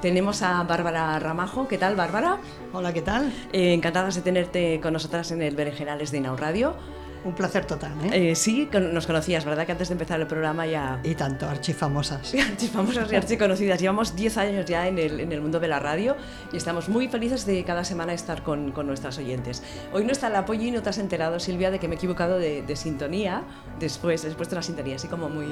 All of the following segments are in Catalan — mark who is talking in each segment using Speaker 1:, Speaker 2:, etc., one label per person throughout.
Speaker 1: Tenemos a Bárbara Ramajo. ¿Qué tal, Bárbara?
Speaker 2: Hola, ¿qué tal?
Speaker 1: Eh, encantadas de tenerte con nosotras en el Berenjenales de Inau Radio.
Speaker 2: Un placer total, ¿eh?
Speaker 1: Eh, sí, nos conocías, ¿verdad? Que antes de empezar el programa ya...
Speaker 2: Y tanto, archifamosas.
Speaker 1: Famosas y archiconocidas. Llevamos 10 años ya en el, en el mundo de la radio y estamos muy felices de cada semana estar con, con nuestras oyentes. Hoy no está el apoyo y no te has enterado, Silvia, de que me he equivocado de, de sintonía después, después de una sintonía, así como muy,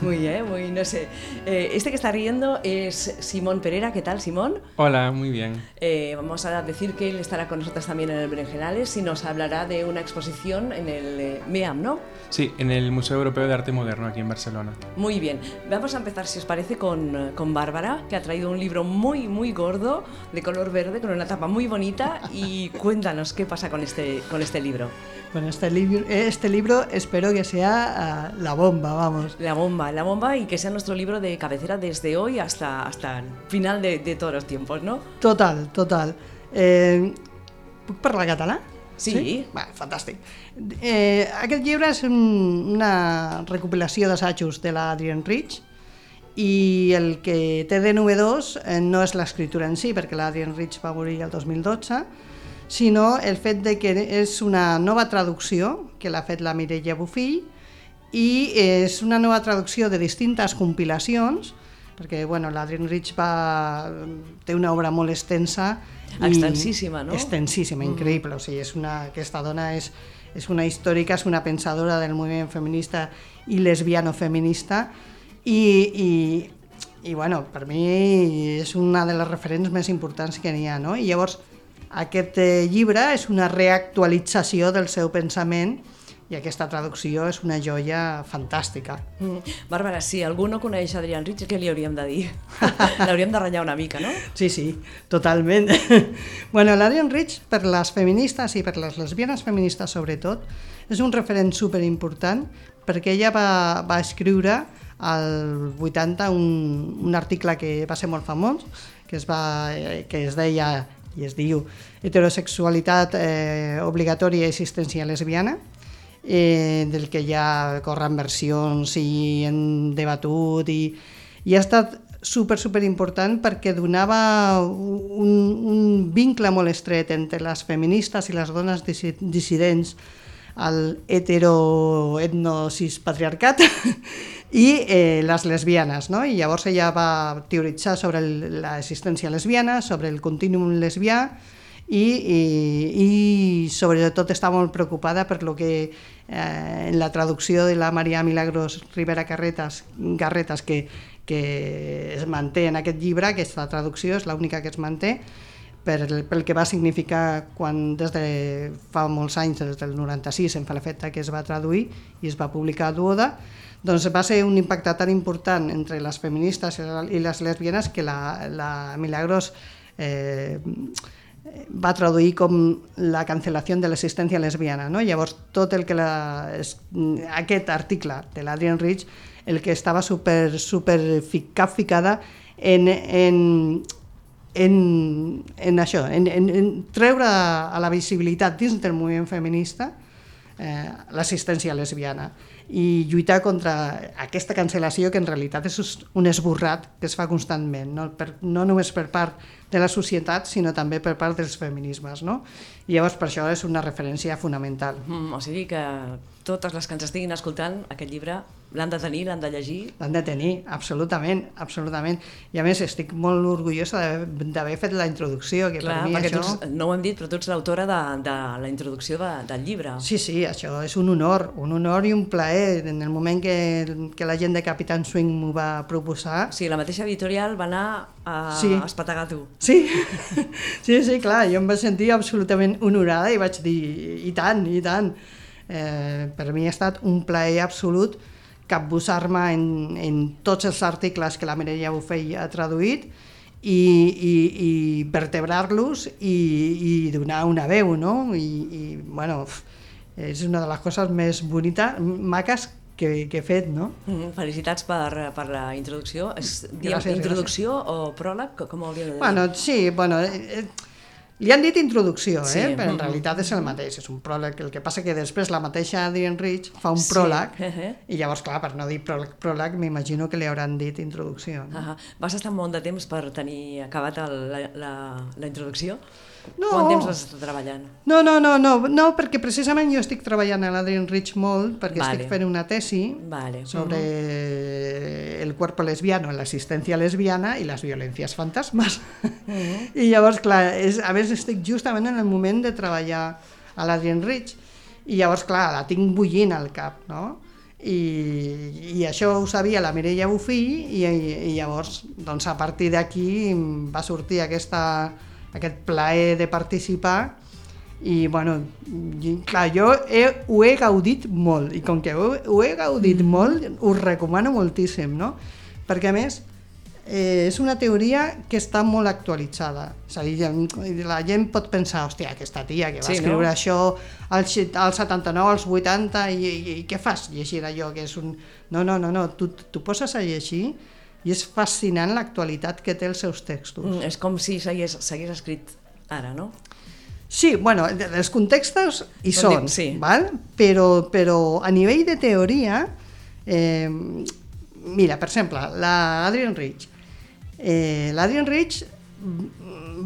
Speaker 1: muy, ¿eh? Muy, no sé. Eh, este que está riendo es Simón Pereira. ¿Qué tal, Simón?
Speaker 3: Hola, muy bien.
Speaker 1: Eh, vamos a decir que él estará con nosotros también en el Berenjenales y nos hablará de una exposición en el eh, MEAM, ¿no?
Speaker 3: Sí, en el Museo Europeo de Arte Moderno aquí en Barcelona.
Speaker 1: Muy bien, vamos a empezar, si os parece, con, eh, con Bárbara, que ha traído un libro muy, muy gordo, de color verde, con una tapa muy bonita, y cuéntanos qué pasa con este, con este libro.
Speaker 2: Bueno, este, libro, este libro espero que sea ah, la bomba, vamos.
Speaker 1: La bomba, la bomba, y que sea nuestro libro de cabecera desde hoy hasta, hasta el final de, de todos los tiempos, ¿no?
Speaker 2: Total, total. Eh, puc parlar català?
Speaker 1: Sí.
Speaker 2: Va, fantàstic. Eh, aquest llibre és un, una recopilació d'assajos de l'Adrian Rich i el que té de novedós eh, no és l'escriptura en si, perquè l'Adrian Rich va morir el 2012, sinó el fet de que és una nova traducció que l'ha fet la Mireia Bufill i és una nova traducció de distintes compilacions perquè bueno, l'Adrian Rich va, té una obra molt extensa
Speaker 1: Extensíssima, no?
Speaker 2: Extensíssima, increïble. O sigui, és una, aquesta dona és, és una històrica, és una pensadora del moviment feminista i lesbiano-feminista i, i, i bueno, per mi és una de les referents més importants que n'hi ha. No? I llavors, aquest eh, llibre és una reactualització del seu pensament i aquesta traducció és una joia fantàstica.
Speaker 1: Mm. Bàrbara, si algú no coneix Adrián Rich, què li hauríem de dir? L'hauríem de ratllar una mica, no?
Speaker 2: Sí, sí, totalment. bueno, l'Adrian Rich, per les feministes i per les lesbianes feministes sobretot, és un referent superimportant perquè ella va, va escriure al 80 un, un article que va ser molt famós, que es, va, eh, que es deia i es diu Heterosexualitat eh, obligatòria i assistència lesbiana, eh, del que ja corren versions i han debatut i, i ha estat super, super important perquè donava un, un vincle molt estret entre les feministes i les dones dissidents al hetero-etno-cis patriarcat i eh, les lesbianes, no? I llavors ella va teoritzar sobre l'existència lesbiana, sobre el contínuum lesbià i, i, i sobretot està molt preocupada per lo que eh, en la traducció de la Maria Milagros Rivera Carretas, Garretas que, que es manté en aquest llibre, aquesta traducció és l'única que es manté, per, pel que va significar quan des de fa molts anys, des del 96, en fa l'efecte que es va traduir i es va publicar a Duoda, doncs va ser un impacte tan important entre les feministes i les lesbianes que la, la Milagros eh, va traduir com la cancel·lació de l'assistència lesbiana. No? Llavors, tot el que la, es, aquest article de l'Adrian Rich, el que estava super, super fi- capficada en, en, en, en això, en, en, en treure a la visibilitat dins del moviment feminista eh, l'assistència lesbiana i lluitar contra aquesta cancel·lació que en realitat és un esborrat que es fa constantment, no, per, no només per part de la societat, sinó també per part dels feminismes. No? I llavors per això és una referència fonamental.
Speaker 1: Mm, o sigui que totes les que ens estiguin escoltant, aquest llibre l'han de tenir, l'han de llegir.
Speaker 2: L'han de tenir, absolutament, absolutament. I a més estic molt orgullosa d'haver- fet la introducció, que
Speaker 1: Clar,
Speaker 2: per mi això...
Speaker 1: tu ets, no ho hem dit, però tu ets l'autora de, de la introducció de, del llibre.
Speaker 2: Sí, sí, això és un honor, un honor i un plaer. En el moment que, que la gent de Capitán Swing m'ho va proposar,
Speaker 1: sigui, la mateixa editorial va anar a
Speaker 2: Sí.
Speaker 1: espetegar tu.
Speaker 2: Sí, sí, sí, clar, jo em vaig sentir absolutament honorada i vaig dir, i tant, i tant. Eh, per mi ha estat un plaer absolut capbussar-me en, en tots els articles que la Mireia Bufell ha traduït i, i, i vertebrar-los i, i donar una veu, no? I, i bueno, és una de les coses més bonites, maques que, que he fet, no?
Speaker 1: Mm, felicitats per, per la introducció. És, diem,
Speaker 2: Gràcies,
Speaker 1: introducció o pròleg? Co- Com ho hauríem de dir?
Speaker 2: Bueno, sí, bueno, eh, eh, Li han dit introducció,
Speaker 1: Sí,
Speaker 2: eh? però en
Speaker 1: mhm.
Speaker 2: realitat és el mateix, és un pròleg. El que passa que després la mateixa Adrian Rich fa un
Speaker 1: Sí,
Speaker 2: pròleg,
Speaker 1: eh, eh.
Speaker 2: i llavors, clar, per no dir pròleg, pròleg m'imagino que li hauran dit introducció. No?
Speaker 1: Ah Vas estar molt de temps per tenir acabat el, la, la, la introducció?
Speaker 2: No.
Speaker 1: Quant temps vas estar treballant?
Speaker 2: No, no, no, no, no, perquè precisament jo estic treballant a l'Adrian Rich molt, perquè
Speaker 1: Vale.
Speaker 2: estic fent una tesi
Speaker 1: Vale.
Speaker 2: sobre el cuerpo lesbiano, la asistencia lesbiana y las violencias fantasmas. I llavors, clar, és, a més estic justament en el moment de treballar a l'Adrian Rich i llavors, clar, la tinc bullint al cap, no? I, i això ho sabia la Mireia Bufí i, i, i llavors, doncs a partir d'aquí va sortir aquesta, aquest plaer de participar i bueno, clar, jo he, ho he gaudit molt i com que ho, ho he gaudit
Speaker 1: Mm.
Speaker 2: molt us recomano moltíssim no? perquè a més eh, és una teoria que està molt actualitzada és a dir, la gent pot pensar hòstia, aquesta tia que va
Speaker 1: Sí, no?
Speaker 2: escriure això als, als 79, als 80 i, i, i què fas llegir allò que és un... no, no, no, no. Tu, tu poses a llegir i és fascinant l'actualitat que té els seus textos
Speaker 1: Mm, és com si s'hagués escrit ara, no?
Speaker 2: Sí, bueno, els contextos hi
Speaker 1: Són sí.
Speaker 2: val? Però, però a nivell de teoria, eh, mira, per exemple, l'Adrian Rich. Eh, L'Adrian Rich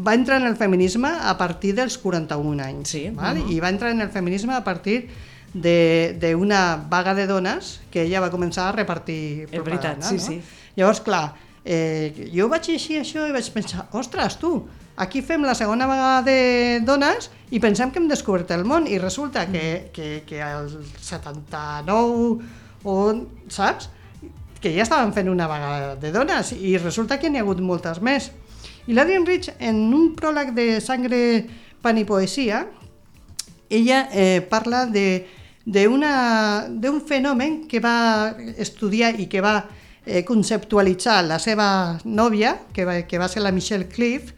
Speaker 2: va entrar en el feminisme a partir dels 41 anys,
Speaker 1: Sí,
Speaker 2: val?
Speaker 1: mhm.
Speaker 2: i va entrar en el feminisme a partir de- d'una vaga de dones que ella va començar a repartir
Speaker 1: És veritat,
Speaker 2: propaganda.
Speaker 1: sí,
Speaker 2: no?
Speaker 1: sí.
Speaker 2: Llavors, clar, eh, jo vaig llegir això i vaig pensar, ostres, tu, aquí fem la segona vaga de dones i pensem que hem descobert el món i resulta que, que, que el 79 o, saps? Que ja estaven fent una vaga de dones i resulta que n'hi ha hagut moltes més. I l'Adrian Rich, en un pròleg de Sangre, Pan i Poesia, ella eh, parla de d'un fenomen que va estudiar i que va eh, conceptualitzar la seva nòvia, que va, que va ser la Michelle Cliff,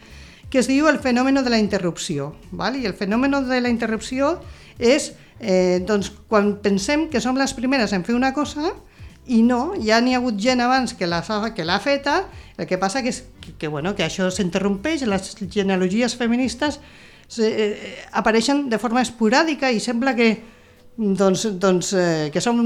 Speaker 2: que es diu el fenomen de la interrupció. Val? I el fenomen de la interrupció és eh, doncs, quan pensem que som les primeres en fer una cosa i no, ja n'hi ha hagut gent abans que l'ha feta, el que passa que, és, que, que, bueno, que això s'interrompeix, les genealogies feministes se, eh, apareixen de forma esporàdica i sembla que doncs, doncs, eh, que, som,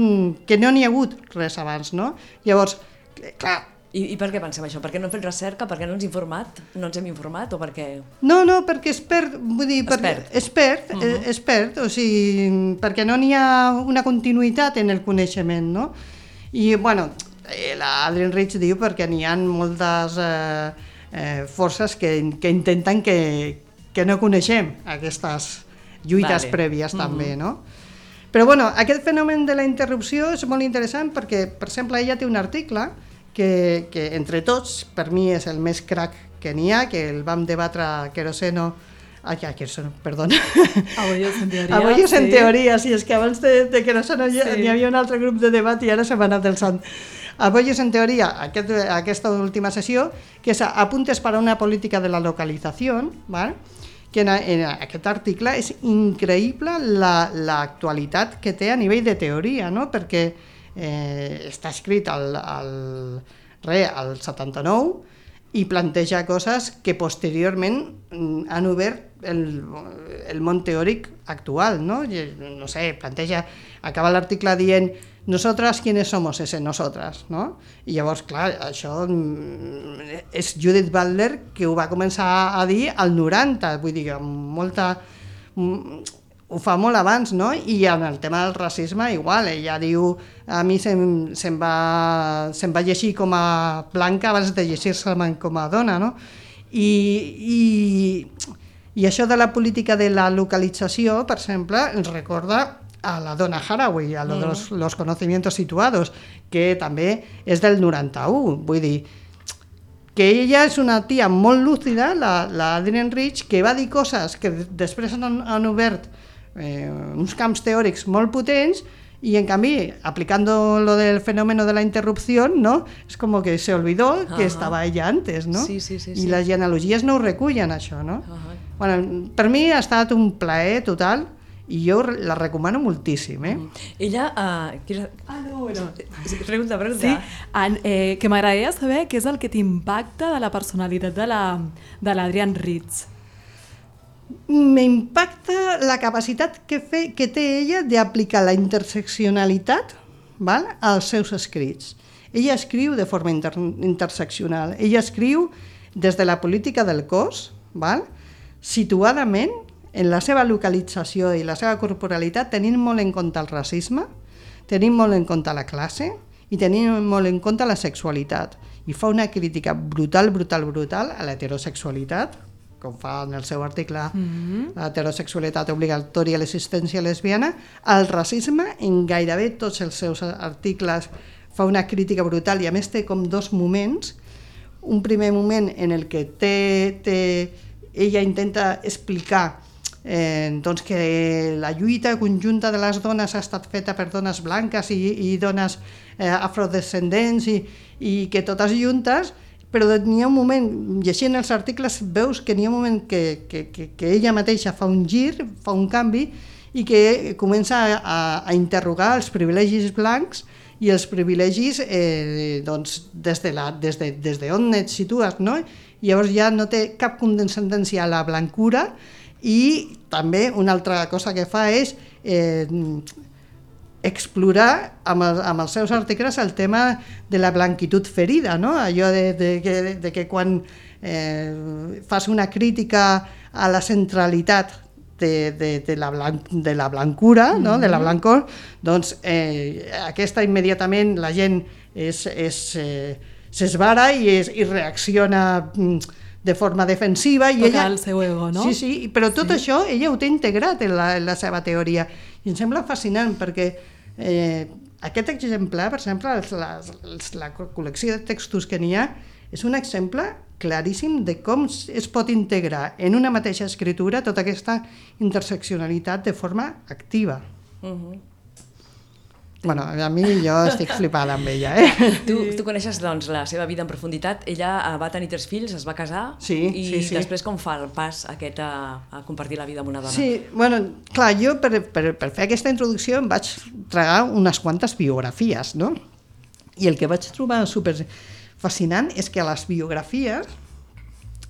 Speaker 2: que no n'hi ha hagut res abans, no? Llavors, eh, clar,
Speaker 1: I, I per què pensem això? Per què no hem fet recerca? Per què no ens hem informat? No ens hem informat? O perquè...
Speaker 2: No, no, perquè es perd, vull dir,
Speaker 1: Es perd.
Speaker 2: es perd, uh -huh. es perd, o sigui, perquè no n'hi ha una continuïtat en el coneixement, no? I, bueno, eh, l'Adrian Rich diu perquè n'hi ha moltes eh, eh, forces que, que intenten que, que no coneixem aquestes lluites
Speaker 1: Vale.
Speaker 2: prèvies també, no? Però bueno, aquest fenomen de la interrupció és molt interessant perquè, per exemple, ella té un article que, que entre tots, per mi és el més crac que n'hi ha, que el vam debatre a Queroseno, ai, a Queroseno, perdona,
Speaker 4: Abollos en teoria.
Speaker 2: a Bollos en
Speaker 4: sí.
Speaker 2: teoria, si és que abans de, de Queroseno sí.
Speaker 4: Sí.
Speaker 2: n'hi havia un altre grup de debat i ara se m'ha anat el sant. A Bollos en teoria, aquest, aquesta última sessió, que és Apuntes para una política de la localització, ¿vale? Que en, en aquest article és increïble la- l'actualitat que té a nivell de teoria, no? perquè eh, està escrit al, al, re, al 79 i planteja coses que posteriorment mm, han obert el, el món teòric actual, no? No sé, planteja, acaba l'article dient nosotras quiénes somos ese nosotras, no? I llavors, clar, això mm, és Judith Butler que ho va començar a dir al 90, vull dir, molta... mm, ho fa molt abans, no? I en el tema del racisme igual, ella diu a mi se'm, se'm, va, se'm va llegir com a blanca abans de llegir-se com a dona, no? I, i, I això de la política de la localització, per exemple, ens recorda a la dona Haraway, a lo de los, los conocimientos situados, que també és del 91, vull dir, que ella és una tia molt lúcida, la, la Adrienne Rich, que va dir coses que després han, han obert eh, uns camps teòrics molt potents y en canvi, aplicando lo del fenómeno de la interrupción, ¿no? Es como que se olvidó que
Speaker 1: Ajá.
Speaker 2: estaba ella antes, no?
Speaker 1: Sí, sí, sí,
Speaker 2: I
Speaker 1: sí.
Speaker 2: les genealogies no ho recullen, això, no?
Speaker 1: Ahà.
Speaker 2: Bueno, per mi ha estat un plaer total i jo la recomano moltíssim, eh?
Speaker 1: Ella... Uh, quina...
Speaker 4: Ah, no, bueno.
Speaker 1: Pregunta, pregunta.
Speaker 4: Sí, en, eh, que m'agradaria saber què és el que t'impacta de la personalitat de la- de l'Adrian Ritz.
Speaker 2: M'impacta la capacitat que, fe, que té ella d'aplicar la interseccionalitat val, als seus escrits. Ella escriu de forma inter, interseccional. Ella escriu des de la política del cos, val, situadament en la seva localització i la seva corporalitat tenint molt en compte el racisme, tenint molt en compte la classe i tenint molt en compte la sexualitat. I fa una crítica brutal, brutal, brutal a l'heterosexualitat, com fa en el seu article mm -hmm. l'heterosexualitat obligatòria a l'existència lesbiana, al racisme en gairebé tots els seus articles fa una crítica brutal i a més té com dos moments, un primer moment en el que té, té ella intenta explicar eh, doncs que la lluita conjunta de les dones ha estat feta per dones blanques i, i dones eh, afrodescendents i, i que totes juntes, però n'hi ha un moment, llegint els articles veus que n'hi ha un moment que, que, que, que ella mateixa fa un gir, fa un canvi i que comença a, a interrogar els privilegis blancs i els privilegis eh, doncs, des, de la, des, de, des de on et situes, no? I llavors ja no té cap condescendència a la blancura i també una altra cosa que fa és eh, explorar amb, el, amb els seus articles el tema de la blanquitud ferida, no? allò de, de, de, de que quan eh, fas una crítica a la centralitat de, de, de, la, blanc, de la blancura, no? de la blancor, doncs eh, aquesta immediatament la gent és, és, eh, s'esvara i, és, i reacciona mm, de forma defensiva. I
Speaker 4: Tocar
Speaker 2: ella,
Speaker 4: el seu ego, no?
Speaker 2: Sí, sí, però tot sí. això ella ho té integrat en la, en la seva teoria. I em sembla fascinant perquè eh, aquest exemplar, per exemple, la, la col·lecció de textos que n'hi ha, és un exemple claríssim de com es pot integrar en una mateixa escritura tota aquesta interseccionalitat de forma activa. Uh -huh. Bueno, a mi jo estic flipada amb ella, eh?
Speaker 1: Tu, tu coneixes doncs, la seva vida en profunditat. Ella eh, va tenir tres fills, es va casar
Speaker 2: sí,
Speaker 1: i
Speaker 2: sí, sí.
Speaker 1: després com fa el pas aquest a, a compartir la vida amb una dona?
Speaker 2: Sí, bueno, clar, jo per, per, per fer aquesta introducció em vaig tragar unes quantes biografies, no? I el que vaig trobar super fascinant és que a les biografies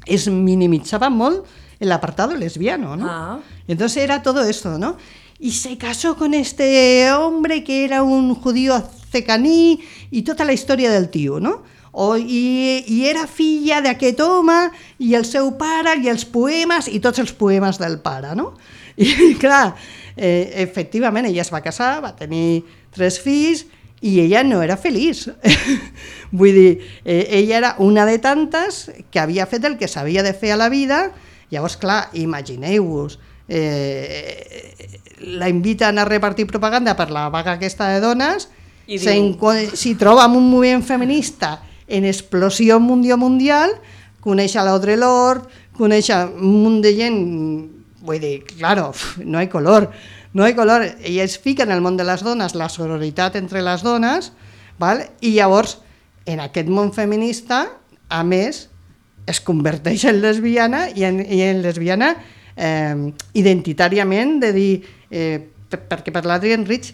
Speaker 2: es minimitzava molt el apartado lesbiano, ¿no?
Speaker 1: Ah.
Speaker 2: Entonces era todo esto, ¿no? Y se casó con este hombre que era un judío cecaní i tota la història del tio, no? O, i, i era filla d'aquest home i el seu pare i els poemes i tots els poemes del pare, no? I clar, eh, efectivament ella es va casar, va tenir tres fills i ella no era feliç. Vull dir, eh, ella era una de tantes que havia fet el que s'havia de fer a la vida, llavors clar, imagineu-vos, eh, la inviten a repartir propaganda per la vaga aquesta de dones, I s'hi troba amb un moviment feminista en explosió mundial mundial, coneix a l'Audre Lorde, coneix un munt de gent, vull dir, claro, no hi color, no hi color, ella es fica en el món de les dones, la sororitat entre les dones, val? i llavors, en aquest món feminista, a més, es converteix en lesbiana i en, i en lesbiana eh, identitàriament, de dir, eh, perquè per l'Adrian Rich,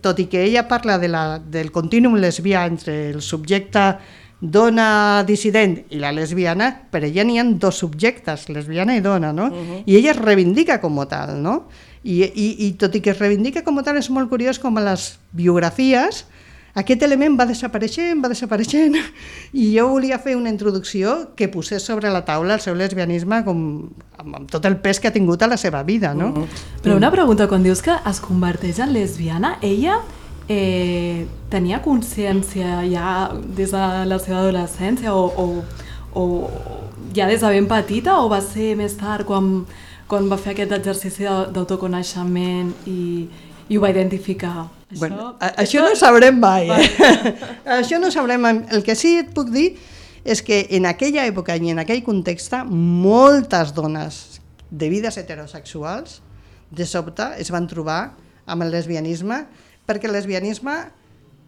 Speaker 2: tot i que ella parla de la, del contínuum lesbià entre el subjecte dona dissident i la lesbiana, per ella n'hi ha dos subjectes, lesbiana i dona, no? Uh -huh. I ella es reivindica com a tal, no? I, i, I tot i que es reivindica com a tal, és molt curiós com a les biografies aquest element va desapareixent, va desapareixent, i jo volia fer una introducció que posés sobre la taula el seu lesbianisme com, amb, amb tot el pes que ha tingut a la seva vida, no? Uh -huh.
Speaker 4: Però una pregunta, quan dius que es converteix en lesbiana, ella eh, tenia consciència ja des de la seva adolescència o, o, o ja des de ben petita o va ser més tard quan, quan va fer aquest exercici d'autoconeixement i, i ho va identificar?
Speaker 2: Això, bueno, a, això no sabrem mai. Eh? això no sabrem mai. El que sí et puc dir és que en aquella època i en aquell context moltes dones de vides heterosexuals de sobte es van trobar amb el lesbianisme perquè el lesbianisme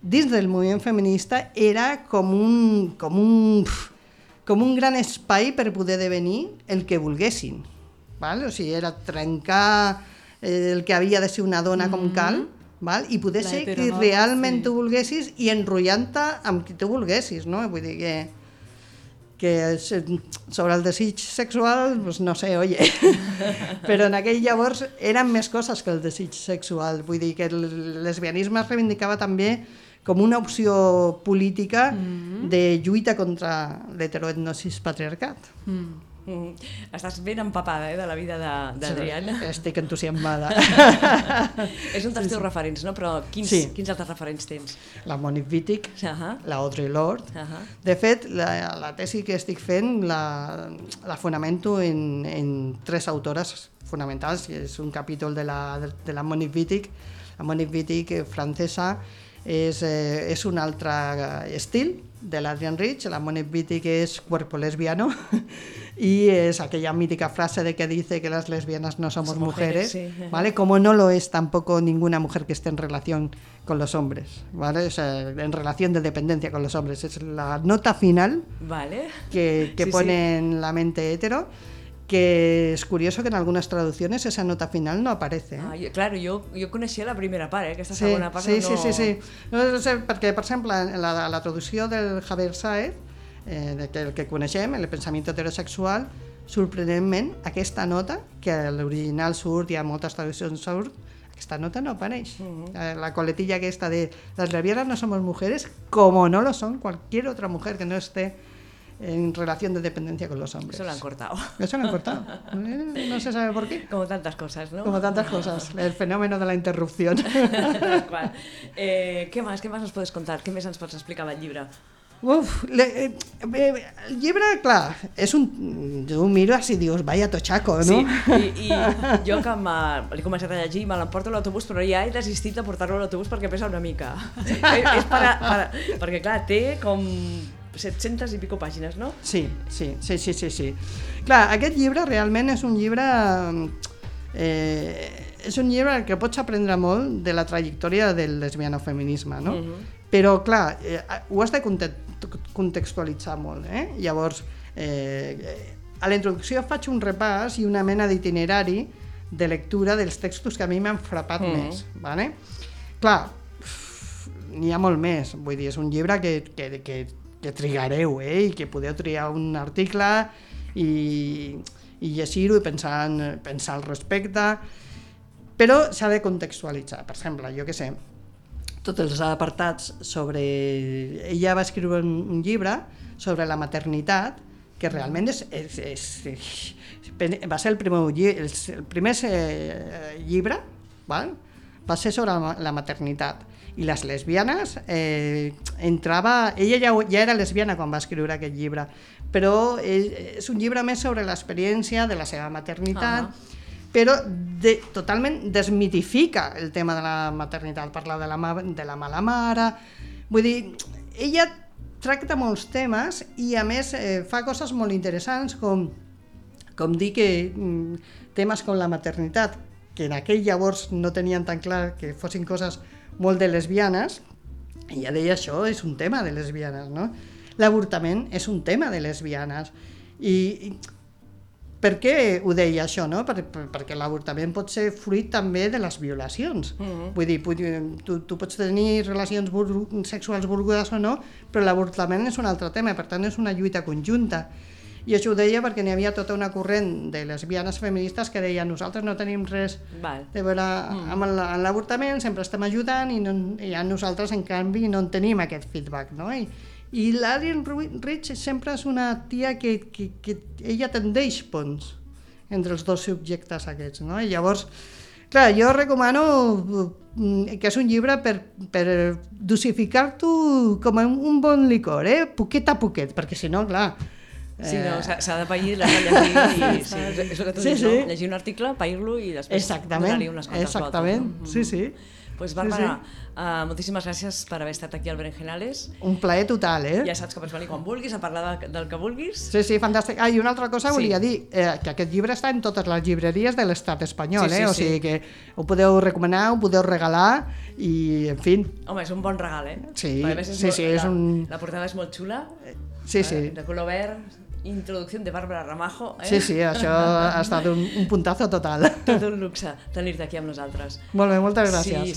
Speaker 2: dins del moviment feminista era com un, com un, com un gran espai per poder devenir el que volguessin. Val? O sigui, era trencar el que havia de ser una dona mm -hmm. com cal, val? i poder ser qui realment sí. tu volguessis i enrotllant-te amb qui tu volguessis, no? Vull dir que... que sobre el desig sexual, pues no sé, oye, però en aquell llavors eren més coses que el desig sexual, vull dir que el lesbianisme es reivindicava també com una opció política mm -hmm. de lluita contra l'heteroetnosis patriarcat.
Speaker 4: Mm.
Speaker 1: Mm. Estàs ben empapada eh, de la vida de- d'Adriana.
Speaker 2: Estic entusiasmada.
Speaker 1: És un dels teus referents, no? Però quins,
Speaker 2: Sí.
Speaker 1: quins altres referents tens?
Speaker 2: la Monique Wittig,
Speaker 1: Ahà.
Speaker 2: la Audre Lorde.
Speaker 1: Ahà.
Speaker 2: De fet, la, la tesi que estic fent la, la fonamento en, en tres autores fonamentals. És un capítol de la, de la Monique Wittig. La Monique Wittig, francesa, és, eh, és un altre estil de l'Adrian Rich. La Monique Wittig és cuerpo lesbiano y es aquella mítica frase de que dice que las lesbianas no somos
Speaker 1: Son mujeres,
Speaker 2: mujeres,
Speaker 1: sí.
Speaker 2: ¿vale? Como no lo es tampoco ninguna mujer que esté en relación con los hombres, ¿vale? O sea, en relación de dependencia con los hombres. Es la nota final
Speaker 1: Vale.
Speaker 2: que, que
Speaker 1: Sí,
Speaker 2: pone
Speaker 1: sí.
Speaker 2: en la mente hetero, que es curioso que en algunas traducciones esa nota final no aparece. ¿eh?
Speaker 1: Ah, jo, claro, jo, jo coneixia la primera part, eh? Aquesta
Speaker 2: Sí,
Speaker 1: segona part
Speaker 2: sí,
Speaker 1: no...
Speaker 2: sí, sí, sí. No, no sé, perquè, per exemple, en la, la traducció del Javier Saez, eh, de que, coneixem, el pensament heterosexual, sorprenentment, aquesta nota, que a l'original surt i a moltes traduccions surt, aquesta nota no apareix. Eh, La coletilla aquesta de las lesbianas no somos mujeres, como no lo son cualquier otra mujer que no esté en relación de dependencia con los hombres.
Speaker 1: Eso lo han cortado.
Speaker 2: Eso lo han cortado. No se sabe por qué.
Speaker 1: Como tantas cosas, ¿no?
Speaker 2: Como tantas cosas. El fenómeno de la interrupción.
Speaker 1: Eh, què més? Què més ens pots contar? Què més ens pots explicar del llibre?
Speaker 2: Uf, le, eh, eh, el llibre, clar, és un... Miro així i dius, vaya tochaco, no?
Speaker 1: Sí, i, i jo que l'he començat a llegir, me l'emporto a l'autobús, però ja he desistit de portar-lo a l'autobús perquè pesa una mica. és, és per, a, per, a, perquè, clar, té com 700 i pico pàgines, no?
Speaker 2: Sí, sí, sí, sí, sí, sí. Clar, aquest llibre realment és un llibre... Eh, és un llibre que pots aprendre molt de la trajectòria del lesbianofeminisme, no?
Speaker 1: Mhm.
Speaker 2: Però, clar, eh, ho has de contextualitzar molt, eh? Llavors, eh, a la introducció faig un repàs i una mena d'itinerari de lectura dels textos que a mi m'han frapat
Speaker 1: Mhm.
Speaker 2: més, ¿vale? Clar, n'hi ha molt més, vull dir, és un llibre que, que, que, que trigareu, eh? I que podeu triar un article i, i llegir-ho i pensar, en, pensar al respecte, però s'ha de contextualitzar. Per exemple, jo que sé, tots els apartats sobre... Ella va escriure un, llibre sobre la maternitat, que realment és, és, és, va ser el primer, el, el primer eh, llibre, val? va ser sobre la, maternitat. I les lesbianes eh, entrava... Ella ja, ja era lesbiana quan va escriure aquest llibre, però és, és un llibre més sobre l'experiència de la seva maternitat,
Speaker 1: Ahà.
Speaker 2: Però de, totalment desmitifica el tema de la maternitat, parla de la, de la mala mare... Vull dir, ella tracta molts temes i a més eh, fa coses molt interessants com, com dir que mm, temes com la maternitat, que en aquell llavors no tenien tan clar que fossin coses molt de lesbianes, ella deia això és un tema de lesbianes, no? L'avortament és un tema de lesbianes. I, i per què ho deia això, no? Per, per, perquè l'avortament pot ser fruit també de les violacions.
Speaker 1: Mhm.
Speaker 2: Vull dir, tu, tu pots tenir relacions vul- sexuals volgudes o no, però l'avortament és un altre tema, per tant és una lluita conjunta. I això ho deia perquè n'hi havia tota una corrent de lesbianes feministes que deien nosaltres no tenim res
Speaker 1: Val.
Speaker 2: de veure amb el- amb l'avortament, sempre estem ajudant i, no, i a nosaltres, en canvi, no en tenim aquest feedback, no? I, i l'Adrian Ru- Rich sempre és una tia que, que, que ella tendeix ponts entre els dos subjectes aquests, no? I llavors, clar, jo recomano mm, que és un llibre per, per dosificar-t'ho com un, bon licor, eh? Poquet a poquet, perquè si no, clar...
Speaker 1: Sí,
Speaker 2: eh,
Speaker 1: no, s'ha s'ha de pair, l'has de llegir i sí, és, el que tu
Speaker 2: Sí,
Speaker 1: dius,
Speaker 2: sí.
Speaker 1: no? Llegir un article, pair-lo i després
Speaker 2: Exactament,
Speaker 1: donar-hi unes quantes
Speaker 2: exactament,
Speaker 1: voltes.
Speaker 2: sí, sí.
Speaker 1: Pues Bàrbara, uh, moltíssimes gràcies per haver estat aquí al Berenjenales.
Speaker 2: Un plaer total, eh?
Speaker 1: Ja saps que pots venir quan vulguis a parlar de, del que vulguis.
Speaker 2: Sí, sí, fantàstic. Ah, i una altra cosa
Speaker 1: Sí.
Speaker 2: volia dir, eh, que aquest llibre està en totes les llibreries de l'estat espanyol,
Speaker 1: Sí, sí,
Speaker 2: eh? O
Speaker 1: sí.
Speaker 2: sigui que ho podeu recomanar, ho podeu regalar i, en fi,
Speaker 1: Home, és un bon regal, eh?
Speaker 2: Sí,
Speaker 1: és
Speaker 2: sí,
Speaker 1: molt,
Speaker 2: sí, és
Speaker 1: la,
Speaker 2: un-
Speaker 1: La portada és molt xula.
Speaker 2: sí, sí.
Speaker 1: Eh, de color verd, introducció de Bàrbara Ramajo. Eh?
Speaker 2: Sí, sí, això ha estat un, un puntazo total.
Speaker 1: Tot un luxe tenir-te aquí amb nosaltres.
Speaker 2: Molt bé, moltes gràcies.
Speaker 1: Sí,